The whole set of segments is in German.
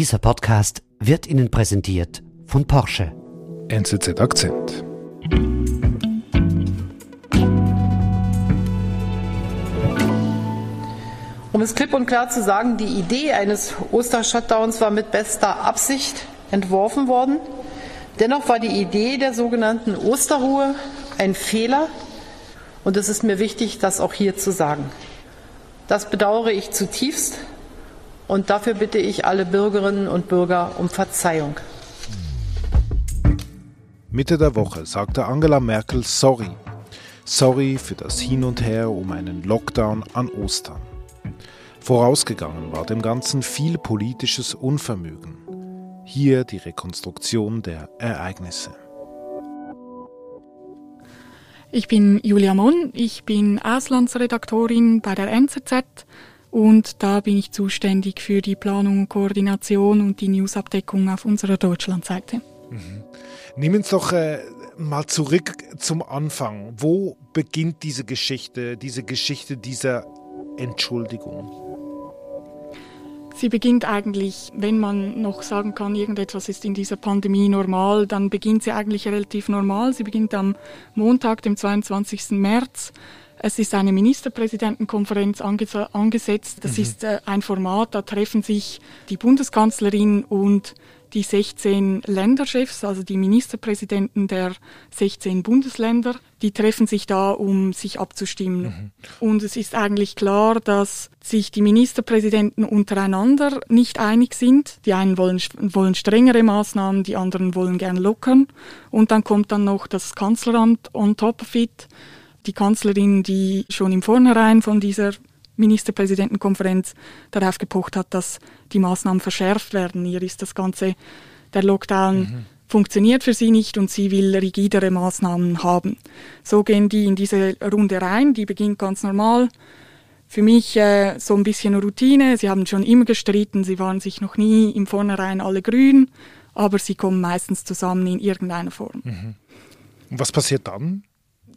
Dieser Podcast wird Ihnen präsentiert von Porsche. NZZ Akzent. Um es klipp und klar zu sagen, die Idee eines Oster-Shutdowns war mit bester Absicht entworfen worden. Dennoch war die Idee der sogenannten Osterruhe ein Fehler und es ist mir wichtig, das auch hier zu sagen. Das bedauere ich zutiefst und dafür bitte ich alle Bürgerinnen und Bürger um Verzeihung. Mitte der Woche sagte Angela Merkel Sorry. Sorry für das Hin und Her um einen Lockdown an Ostern. Vorausgegangen war dem Ganzen viel politisches Unvermögen. Hier die Rekonstruktion der Ereignisse. Ich bin Julia Monn, ich bin Auslandsredaktorin bei der NZZ und da bin ich zuständig für die Planung, Koordination und die Newsabdeckung auf unserer Deutschlandseite. Mhm. Nehmen uns doch äh, mal zurück zum Anfang. Wo beginnt diese Geschichte, diese Geschichte dieser Entschuldigung? Sie beginnt eigentlich, wenn man noch sagen kann, irgendetwas ist in dieser Pandemie normal, dann beginnt sie eigentlich relativ normal. Sie beginnt am Montag, dem 22. März. Es ist eine Ministerpräsidentenkonferenz angesetzt. Das mhm. ist äh, ein Format, da treffen sich die Bundeskanzlerin und die 16 Länderchefs, also die Ministerpräsidenten der 16 Bundesländer, die treffen sich da, um sich abzustimmen. Mhm. Und es ist eigentlich klar, dass sich die Ministerpräsidenten untereinander nicht einig sind. Die einen wollen, wollen strengere Maßnahmen, die anderen wollen gern lockern. Und dann kommt dann noch das Kanzleramt on top of it. Die Kanzlerin, die schon im Vornherein von dieser Ministerpräsidentenkonferenz darauf gepocht hat, dass die Maßnahmen verschärft werden. Hier ist das Ganze, der Lockdown mhm. funktioniert für sie nicht und sie will rigidere Maßnahmen haben. So gehen die in diese Runde rein, die beginnt ganz normal. Für mich äh, so ein bisschen Routine. Sie haben schon immer gestritten, sie waren sich noch nie im Vornherein alle grün, aber sie kommen meistens zusammen in irgendeiner Form. Mhm. Und was passiert dann?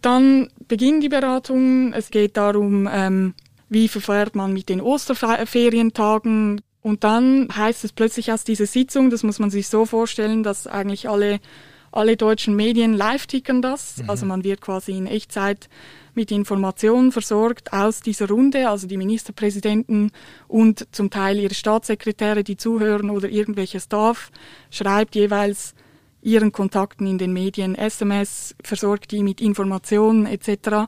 Dann beginnen die Beratungen. Es geht darum, ähm, wie verfährt man mit den Osterferientagen. Und dann heißt es plötzlich aus dieser Sitzung, das muss man sich so vorstellen, dass eigentlich alle, alle deutschen Medien live tickern das. Mhm. Also man wird quasi in Echtzeit mit Informationen versorgt aus dieser Runde, also die Ministerpräsidenten und zum Teil ihre Staatssekretäre, die zuhören oder irgendwelcher Staff, schreibt jeweils ihren Kontakten in den Medien SMS, versorgt die mit Informationen etc.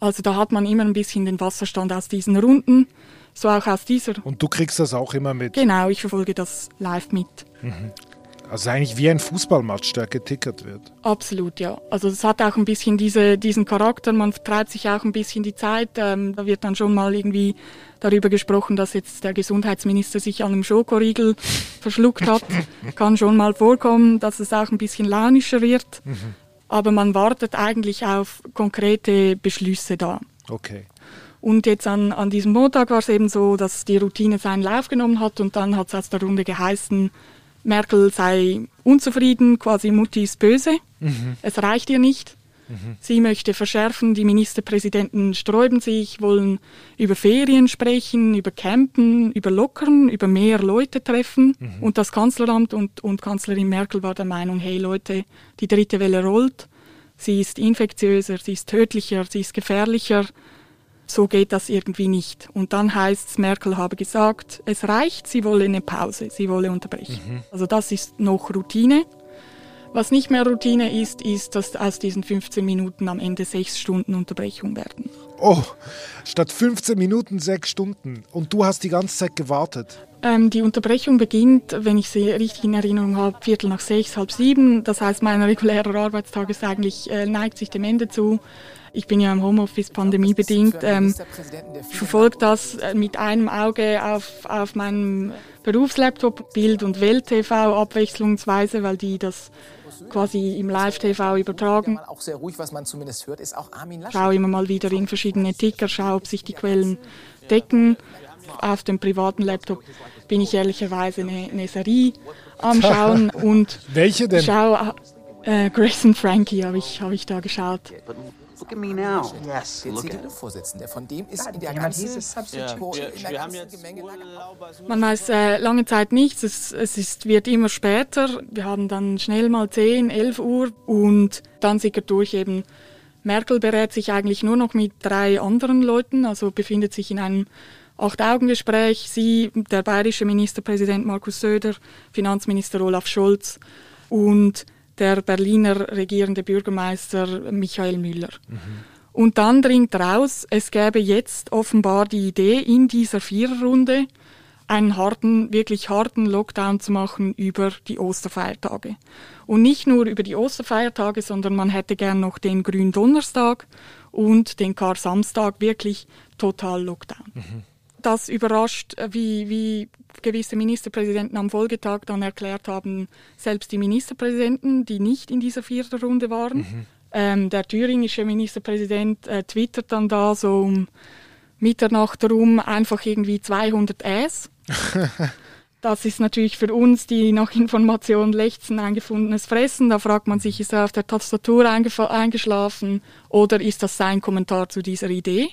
Also da hat man immer ein bisschen den Wasserstand aus diesen Runden, so auch aus dieser. Und du kriegst das auch immer mit? Genau, ich verfolge das live mit. Mhm. Also eigentlich wie ein Fußballmatch, der getickert wird. Absolut, ja. Also es hat auch ein bisschen diese, diesen Charakter, man vertreibt sich auch ein bisschen die Zeit. Ähm, da wird dann schon mal irgendwie darüber gesprochen, dass jetzt der Gesundheitsminister sich an einem Schokoriegel verschluckt hat. Kann schon mal vorkommen, dass es auch ein bisschen launischer wird. Mhm aber man wartet eigentlich auf konkrete Beschlüsse da. Okay. Und jetzt an, an diesem Montag war es eben so, dass die Routine seinen Lauf genommen hat und dann hat es aus der Runde geheißen, Merkel sei unzufrieden, quasi Mutti ist böse, mhm. es reicht ihr nicht. Mhm. Sie möchte verschärfen, die Ministerpräsidenten sträuben sich, wollen über Ferien sprechen, über Campen, über Lockern, über mehr Leute treffen. Mhm. Und das Kanzleramt und, und Kanzlerin Merkel war der Meinung, hey Leute, die dritte Welle rollt, sie ist infektiöser, sie ist tödlicher, sie ist gefährlicher. So geht das irgendwie nicht. Und dann heißt es, Merkel habe gesagt, es reicht, sie wolle eine Pause, sie wolle unterbrechen. Mhm. Also das ist noch Routine. Was nicht mehr Routine ist, ist, dass aus diesen 15 Minuten am Ende sechs Stunden Unterbrechung werden. Oh, statt 15 Minuten sechs Stunden. Und du hast die ganze Zeit gewartet? Ähm, die Unterbrechung beginnt, wenn ich sie richtig in Erinnerung habe, Viertel nach sechs, halb sieben. Das heißt, mein regulärer Arbeitstag ist eigentlich, äh, neigt sich dem Ende zu. Ich bin ja im Homeoffice pandemiebedingt. Ähm, ich verfolge das äh, mit einem Auge auf, auf meinem Berufslaptop, Bild- und Welt-TV abwechslungsweise, weil die das quasi im Live-TV übertragen. Auch sehr ruhig, was man zumindest hört, ist auch Armin Schau immer mal wieder in verschiedene Ticker, schau, ob sich die Quellen decken. Auf dem privaten Laptop bin ich ehrlicherweise eine, eine Serie am Schauen und welche denn? Schau, äh, Grace und Frankie habe ich, hab ich da geschaut. Look at me now. Yes, Der look at CDU-Vorsitzende, von dem ist in der ganzen, in der Man weiß äh, lange Zeit nichts. Es, es ist, wird immer später. Wir haben dann schnell mal 10, 11 Uhr und dann sickert durch eben. Merkel berät sich eigentlich nur noch mit drei anderen Leuten, also befindet sich in einem Acht-Augen-Gespräch. Sie, der bayerische Ministerpräsident Markus Söder, Finanzminister Olaf Scholz und der Berliner regierende Bürgermeister Michael Müller. Und dann dringt raus, es gäbe jetzt offenbar die Idee, in dieser Viererrunde einen harten, wirklich harten Lockdown zu machen über die Osterfeiertage. Und nicht nur über die Osterfeiertage, sondern man hätte gern noch den Gründonnerstag und den Kar-Samstag wirklich total Lockdown. Das überrascht, wie, wie gewisse Ministerpräsidenten am Folgetag dann erklärt haben, selbst die Ministerpräsidenten, die nicht in dieser Viererrunde waren. Ähm, der thüringische Ministerpräsident äh, twittert dann da so um Mitternacht herum einfach irgendwie 200 Äs. Das ist natürlich für uns, die nach Information lechzen, ein gefundenes Fressen. Da fragt man sich, ist er auf der Tastatur eingeschlafen oder ist das sein Kommentar zu dieser Idee?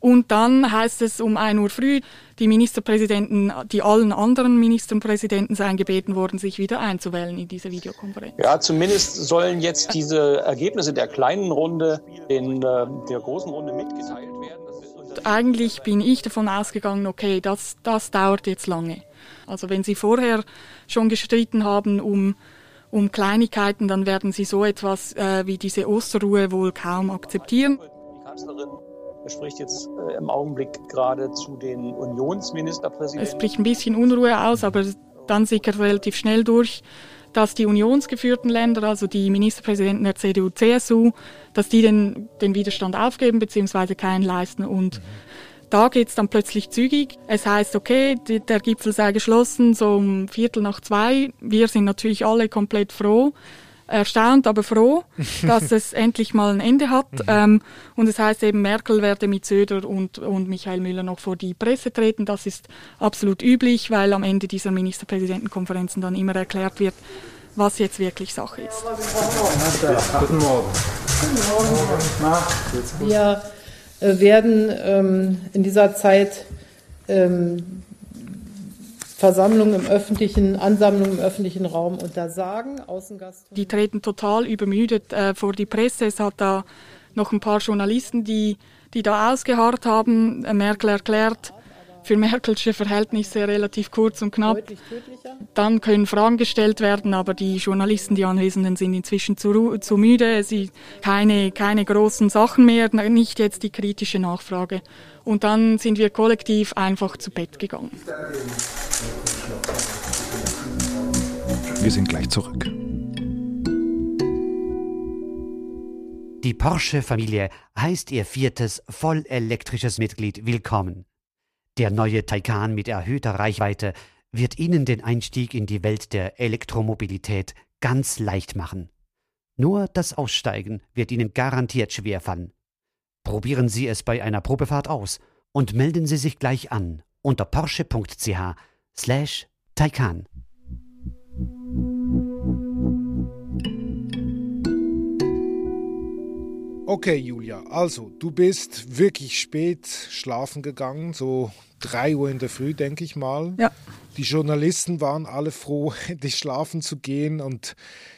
Und dann heißt es um 1 Uhr früh, die Ministerpräsidenten, die allen anderen Ministerpräsidenten seien gebeten worden, sich wieder einzuwählen in diese Videokonferenz. Ja, zumindest sollen jetzt diese Ergebnisse der kleinen Runde in äh, der großen Runde mitgeteilt werden. Eigentlich bin ich davon ausgegangen, okay, das, das dauert jetzt lange. Also wenn Sie vorher schon gestritten haben um, um Kleinigkeiten, dann werden Sie so etwas äh, wie diese Osterruhe wohl kaum akzeptieren. Die Kanzlerin spricht jetzt äh, im Augenblick gerade zu den Es Unionsministerpräsidenten. bricht ein bisschen Unruhe aus, aber dann sickert relativ schnell durch, dass die unionsgeführten Länder, also die Ministerpräsidenten der CDU, CSU, dass die den, den Widerstand aufgeben bzw. keinen leisten. Und da geht's dann plötzlich zügig. Es heißt, okay, der Gipfel sei geschlossen, so um Viertel nach zwei. Wir sind natürlich alle komplett froh. Erstaunt, aber froh, dass es endlich mal ein Ende hat. Ähm, und es heißt eben, Merkel werde mit Söder und, und Michael Müller noch vor die Presse treten. Das ist absolut üblich, weil am Ende dieser Ministerpräsidentenkonferenzen dann immer erklärt wird, was jetzt wirklich Sache ist. Wir äh, werden ähm, in dieser Zeit ähm, Versammlungen im öffentlichen, Ansammlungen im öffentlichen Raum untersagen. Außengast. Die treten total übermüdet äh, vor die Presse. Es hat da noch ein paar Journalisten, die, die da ausgeharrt haben. Äh, Merkel erklärt, für Merkelsche Verhältnisse relativ kurz und knapp. Dann können Fragen gestellt werden, aber die Journalisten, die Anwesenden, sind inzwischen zu, zu müde. Sie keine, keine großen Sachen mehr, nicht jetzt die kritische Nachfrage. Und dann sind wir kollektiv einfach zu Bett gegangen. Wir sind gleich zurück. Die Porsche-Familie heißt ihr viertes vollelektrisches Mitglied willkommen. Der neue Taycan mit erhöhter Reichweite wird Ihnen den Einstieg in die Welt der Elektromobilität ganz leicht machen. Nur das Aussteigen wird Ihnen garantiert schwerfallen. Probieren Sie es bei einer Probefahrt aus und melden Sie sich gleich an unter porsche.ch slash Taycan. Okay, Julia, also du bist wirklich spät schlafen gegangen, so 3 Uhr in der Früh, denke ich mal. Ja. Die Journalisten waren alle froh, endlich schlafen zu gehen und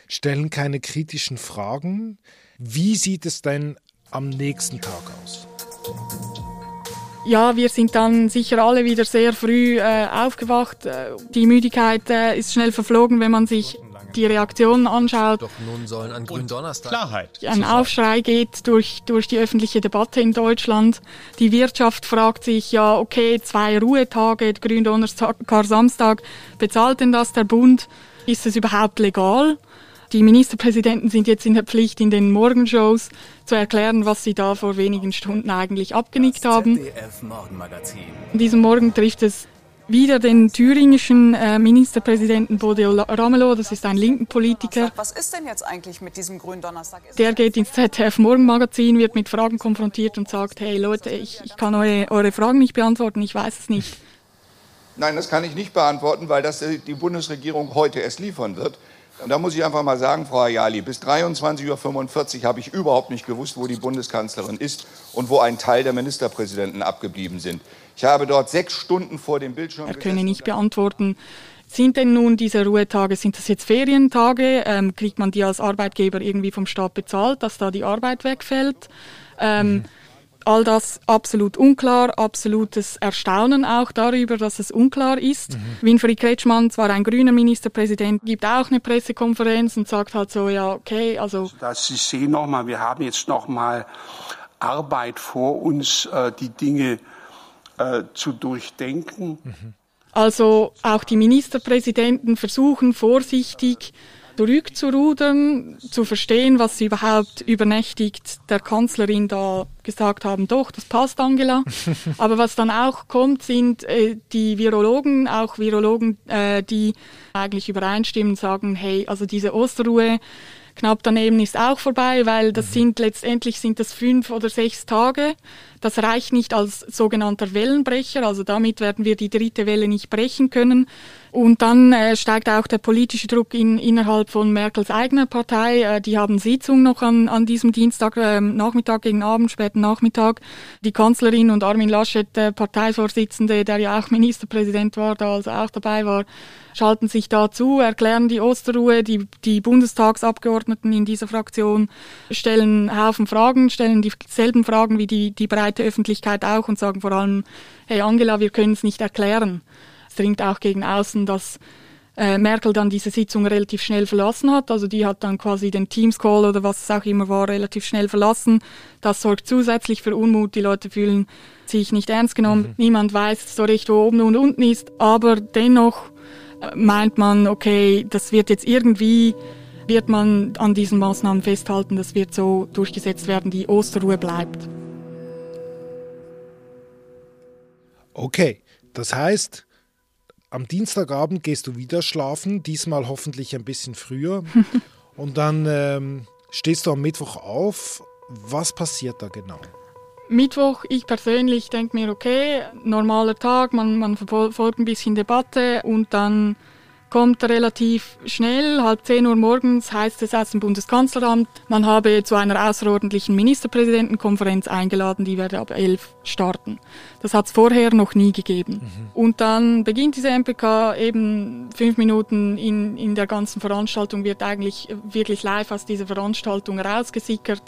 stellen keine kritischen Fragen. Wie sieht es denn am nächsten Tag aus? Ja, wir sind dann sicher alle wieder sehr früh äh, aufgewacht. Äh, Die Müdigkeit äh, ist schnell verflogen, wenn man sich die Reaktionen anschaut. Doch nun sollen an Gründonnerstag Klarheit. Ein Aufschrei geht durch, durch die öffentliche Debatte in Deutschland. Die Wirtschaft fragt sich ja, okay, zwei Ruhetage, Gründonnerstag, Kar-Samstag, bezahlt denn das der Bund? Ist es überhaupt legal? Die Ministerpräsidenten sind jetzt in der Pflicht, in den Morgenshows zu erklären, was sie da vor wenigen Stunden eigentlich abgenickt haben. An diesem Morgen trifft es wieder den thüringischen äh, Ministerpräsidenten Bodil Ramelow, das ist ein linken Politiker. Was ist denn jetzt eigentlich mit diesem Gründonnerstag? Ist Der geht ins ZDF Morgenmagazin, wird mit Fragen konfrontiert und sagt, hey Leute, ich, ich kann eure, eure Fragen nicht beantworten, ich weiß es nicht. Nein, das kann ich nicht beantworten, weil das die Bundesregierung heute erst liefern wird. Und da muss ich einfach mal sagen, Frau Ayali, bis 23.45 Uhr habe ich überhaupt nicht gewusst, wo die Bundeskanzlerin ist und wo ein Teil der Ministerpräsidenten abgeblieben sind. Ich habe dort sechs Stunden vor dem Bildschirm. Er könne nicht beantworten. Sind denn nun diese Ruhetage, sind das jetzt Ferientage? Ähm, kriegt man die als Arbeitgeber irgendwie vom Staat bezahlt, dass da die Arbeit wegfällt? Ähm, mhm. All das absolut unklar, absolutes Erstaunen auch darüber, dass es unklar ist. Mhm. Winfried Kretschmann, zwar ein grüner Ministerpräsident, gibt auch eine Pressekonferenz und sagt halt so, ja, okay, also. Dass Sie sehen nochmal, wir haben jetzt nochmal Arbeit vor uns, äh, die Dinge äh, zu durchdenken. Also auch die Ministerpräsidenten versuchen vorsichtig zurückzurudern, zu verstehen, was sie überhaupt übernächtigt der Kanzlerin da gesagt haben. Doch, das passt, Angela. Aber was dann auch kommt, sind äh, die Virologen, auch Virologen, äh, die eigentlich übereinstimmen, sagen, hey, also diese Osterruhe, knapp daneben ist auch vorbei, weil das mhm. sind letztendlich sind das fünf oder sechs Tage. Das reicht nicht als sogenannter Wellenbrecher, also damit werden wir die dritte Welle nicht brechen können. Und dann äh, steigt auch der politische Druck in, innerhalb von Merkels eigener Partei. Äh, die haben Sitzung noch an, an diesem Dienstag, äh, Nachmittag gegen Abend, späten Nachmittag. Die Kanzlerin und Armin Laschet, der Parteivorsitzende, der ja auch Ministerpräsident war, da also auch dabei war, schalten sich dazu, erklären die Osterruhe. Die, die Bundestagsabgeordneten in dieser Fraktion stellen Haufen Fragen, stellen dieselben Fragen wie die, die breite Öffentlichkeit auch und sagen vor allem, hey Angela, wir können es nicht erklären. Es dringt auch gegen außen, dass äh, Merkel dann diese Sitzung relativ schnell verlassen hat. Also die hat dann quasi den Teams-Call oder was es auch immer war, relativ schnell verlassen. Das sorgt zusätzlich für Unmut. Die Leute fühlen sich nicht ernst genommen. Mhm. Niemand weiß so recht, wo oben und unten ist. Aber dennoch äh, meint man, okay, das wird jetzt irgendwie, wird man an diesen Maßnahmen festhalten, das wird so durchgesetzt werden, die Osterruhe bleibt. Okay, das heißt, am Dienstagabend gehst du wieder schlafen, diesmal hoffentlich ein bisschen früher. und dann ähm, stehst du am Mittwoch auf. Was passiert da genau? Mittwoch, ich persönlich denke mir, okay, normaler Tag, man, man verfolgt ein bisschen Debatte und dann kommt relativ schnell, halb zehn Uhr morgens heißt es aus dem Bundeskanzleramt, man habe zu einer außerordentlichen Ministerpräsidentenkonferenz eingeladen, die werde ab elf starten. Das hat es vorher noch nie gegeben. Mhm. Und dann beginnt diese MPK eben fünf Minuten in, in der ganzen Veranstaltung, wird eigentlich wirklich live aus dieser Veranstaltung rausgesickert.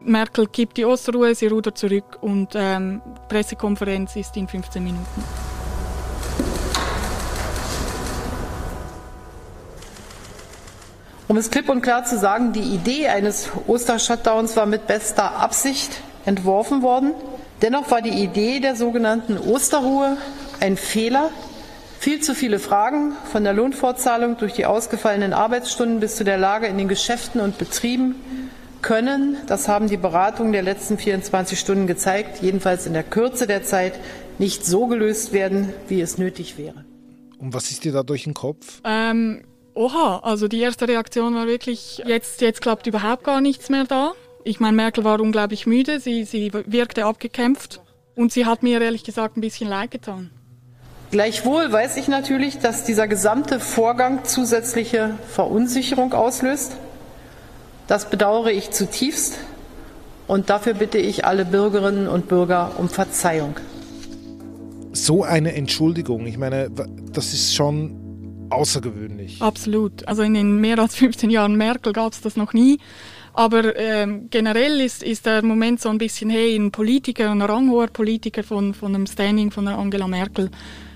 Merkel kippt die Osterruhe, sie rudert zurück und ähm, Pressekonferenz ist in 15 Minuten. Um es klipp und klar zu sagen, die Idee eines Oster-Shutdowns war mit bester Absicht entworfen worden. Dennoch war die Idee der sogenannten Osterruhe ein Fehler. Viel zu viele Fragen von der Lohnfortzahlung durch die ausgefallenen Arbeitsstunden bis zu der Lage in den Geschäften und Betrieben können, das haben die Beratungen der letzten 24 Stunden gezeigt, jedenfalls in der Kürze der Zeit nicht so gelöst werden, wie es nötig wäre. Und was ist dir da durch den Kopf? Ähm, oha, also die erste Reaktion war wirklich, jetzt, jetzt klappt überhaupt gar nichts mehr da. Ich meine, Merkel war unglaublich müde, sie, sie wirkte abgekämpft und sie hat mir ehrlich gesagt ein bisschen leid getan. Gleichwohl weiß ich natürlich, dass dieser gesamte Vorgang zusätzliche Verunsicherung auslöst. Das bedauere ich zutiefst und dafür bitte ich alle Bürgerinnen und Bürger um Verzeihung. So eine Entschuldigung, ich meine, das ist schon außergewöhnlich. Absolut. Also in den mehr als 15 Jahren Merkel gab es das noch nie. Aber ähm, generell ist, ist der Moment so ein bisschen, hey, ein Politiker, ein ranghoher Politiker von, von einem Standing von der Angela Merkel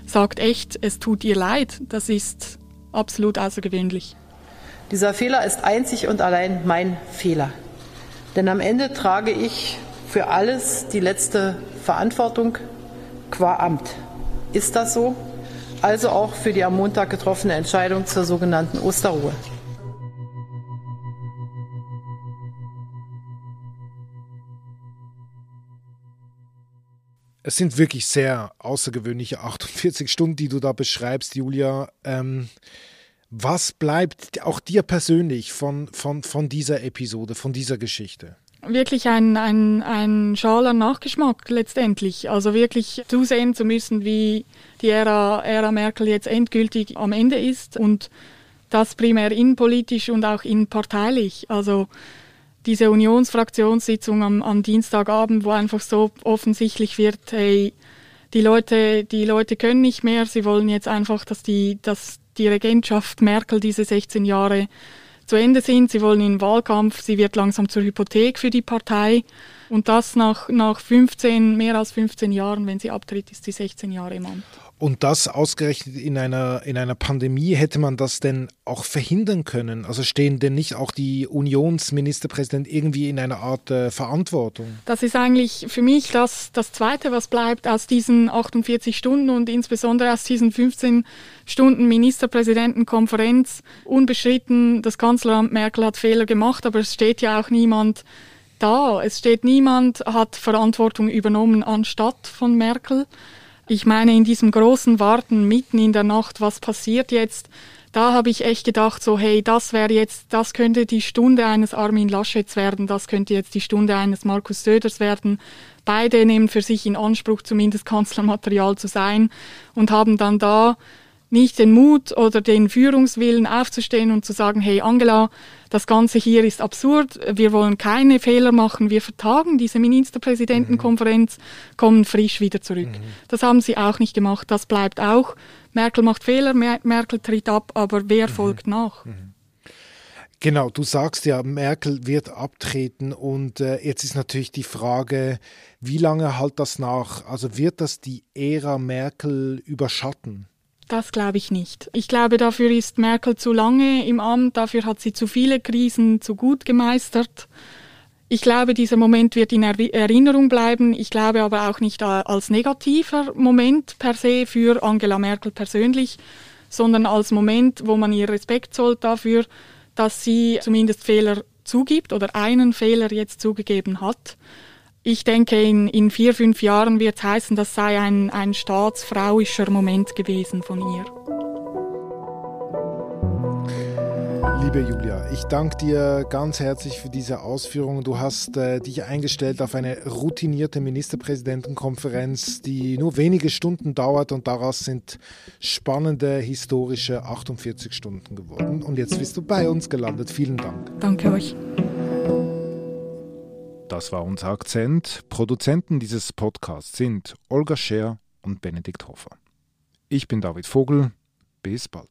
sagt echt, es tut ihr leid. Das ist absolut außergewöhnlich. Dieser Fehler ist einzig und allein mein Fehler. Denn am Ende trage ich für alles die letzte Verantwortung qua Amt. Ist das so? Also auch für die am Montag getroffene Entscheidung zur sogenannten Osterruhe. Es sind wirklich sehr außergewöhnliche 48 Stunden, die du da beschreibst, Julia. Ähm, was bleibt auch dir persönlich von, von, von dieser Episode, von dieser Geschichte? Wirklich ein, ein, ein schaler Nachgeschmack letztendlich. Also wirklich zusehen zu müssen, wie die Ära, Ära Merkel jetzt endgültig am Ende ist und Das primär innenpolitisch und auch innenparteilich. Also diese Unionsfraktionssitzung am, am Dienstagabend, wo einfach so offensichtlich wird, hey, die Leute, die Leute können nicht mehr, sie wollen jetzt einfach, dass die, dass die Regentschaft Merkel diese 16 Jahre zu Ende sind. Sie wollen in den Wahlkampf, sie wird langsam zur Hypothek für die Partei. Und das nach, nach 15, mehr als 15 Jahren, wenn sie abtritt, ist sie 16 Jahre im Amt. Und das ausgerechnet in einer, in einer Pandemie, hätte man das denn auch verhindern können? Also stehen denn nicht auch die Unionsministerpräsidenten irgendwie in einer Art äh, Verantwortung? Das ist eigentlich für mich das, das Zweite, was bleibt aus diesen 48 Stunden und insbesondere aus diesen 15 Stunden Ministerpräsidentenkonferenz. Unbestritten, das Kanzleramt Merkel hat Fehler gemacht, aber es steht ja auch niemand da. Es steht niemand, hat Verantwortung übernommen anstatt von Merkel. Ich meine, in diesem großen Warten mitten in der Nacht, was passiert jetzt? Da habe ich echt gedacht, so, hey, das wäre jetzt, das könnte die Stunde eines Armin Laschets werden, das könnte jetzt die Stunde eines Markus Söders werden. Beide nehmen für sich in Anspruch, zumindest Kanzlermaterial zu sein und haben dann da nicht den Mut oder den Führungswillen aufzustehen und zu sagen, hey Angela, das Ganze hier ist absurd, wir wollen keine Fehler machen, wir vertagen diese Ministerpräsidentenkonferenz, kommen frisch wieder zurück. Mhm. Das haben sie auch nicht gemacht, das bleibt auch. Merkel macht Fehler, Merkel tritt ab, aber wer mhm. folgt nach? Mhm. Genau, du sagst ja, Merkel wird abtreten und äh, jetzt ist natürlich die Frage, wie lange halt das nach? Also wird das die Ära Merkel überschatten? Das glaube ich nicht. Ich glaube, dafür ist Merkel zu lange im Amt, dafür hat sie zu viele Krisen zu gut gemeistert. Ich glaube, dieser Moment wird in Erinnerung bleiben. Ich glaube aber auch nicht als negativer Moment per se für Angela Merkel persönlich, sondern als Moment, wo man ihr Respekt zollt dafür, dass sie zumindest Fehler zugibt oder einen Fehler jetzt zugegeben hat. Ich denke, in, in vier, fünf Jahren wird es heißen, das sei ein, ein staatsfrauischer Moment gewesen von ihr. Liebe Julia, ich danke dir ganz herzlich für diese Ausführungen. Du hast äh, dich eingestellt auf eine routinierte Ministerpräsidentenkonferenz, die nur wenige Stunden dauert und daraus sind spannende historische 48 Stunden geworden. Und jetzt bist du bei uns gelandet. Vielen Dank. Danke euch. Das war unser Akzent. Produzenten dieses Podcasts sind Olga Scher und Benedikt Hofer. Ich bin David Vogel. Bis bald.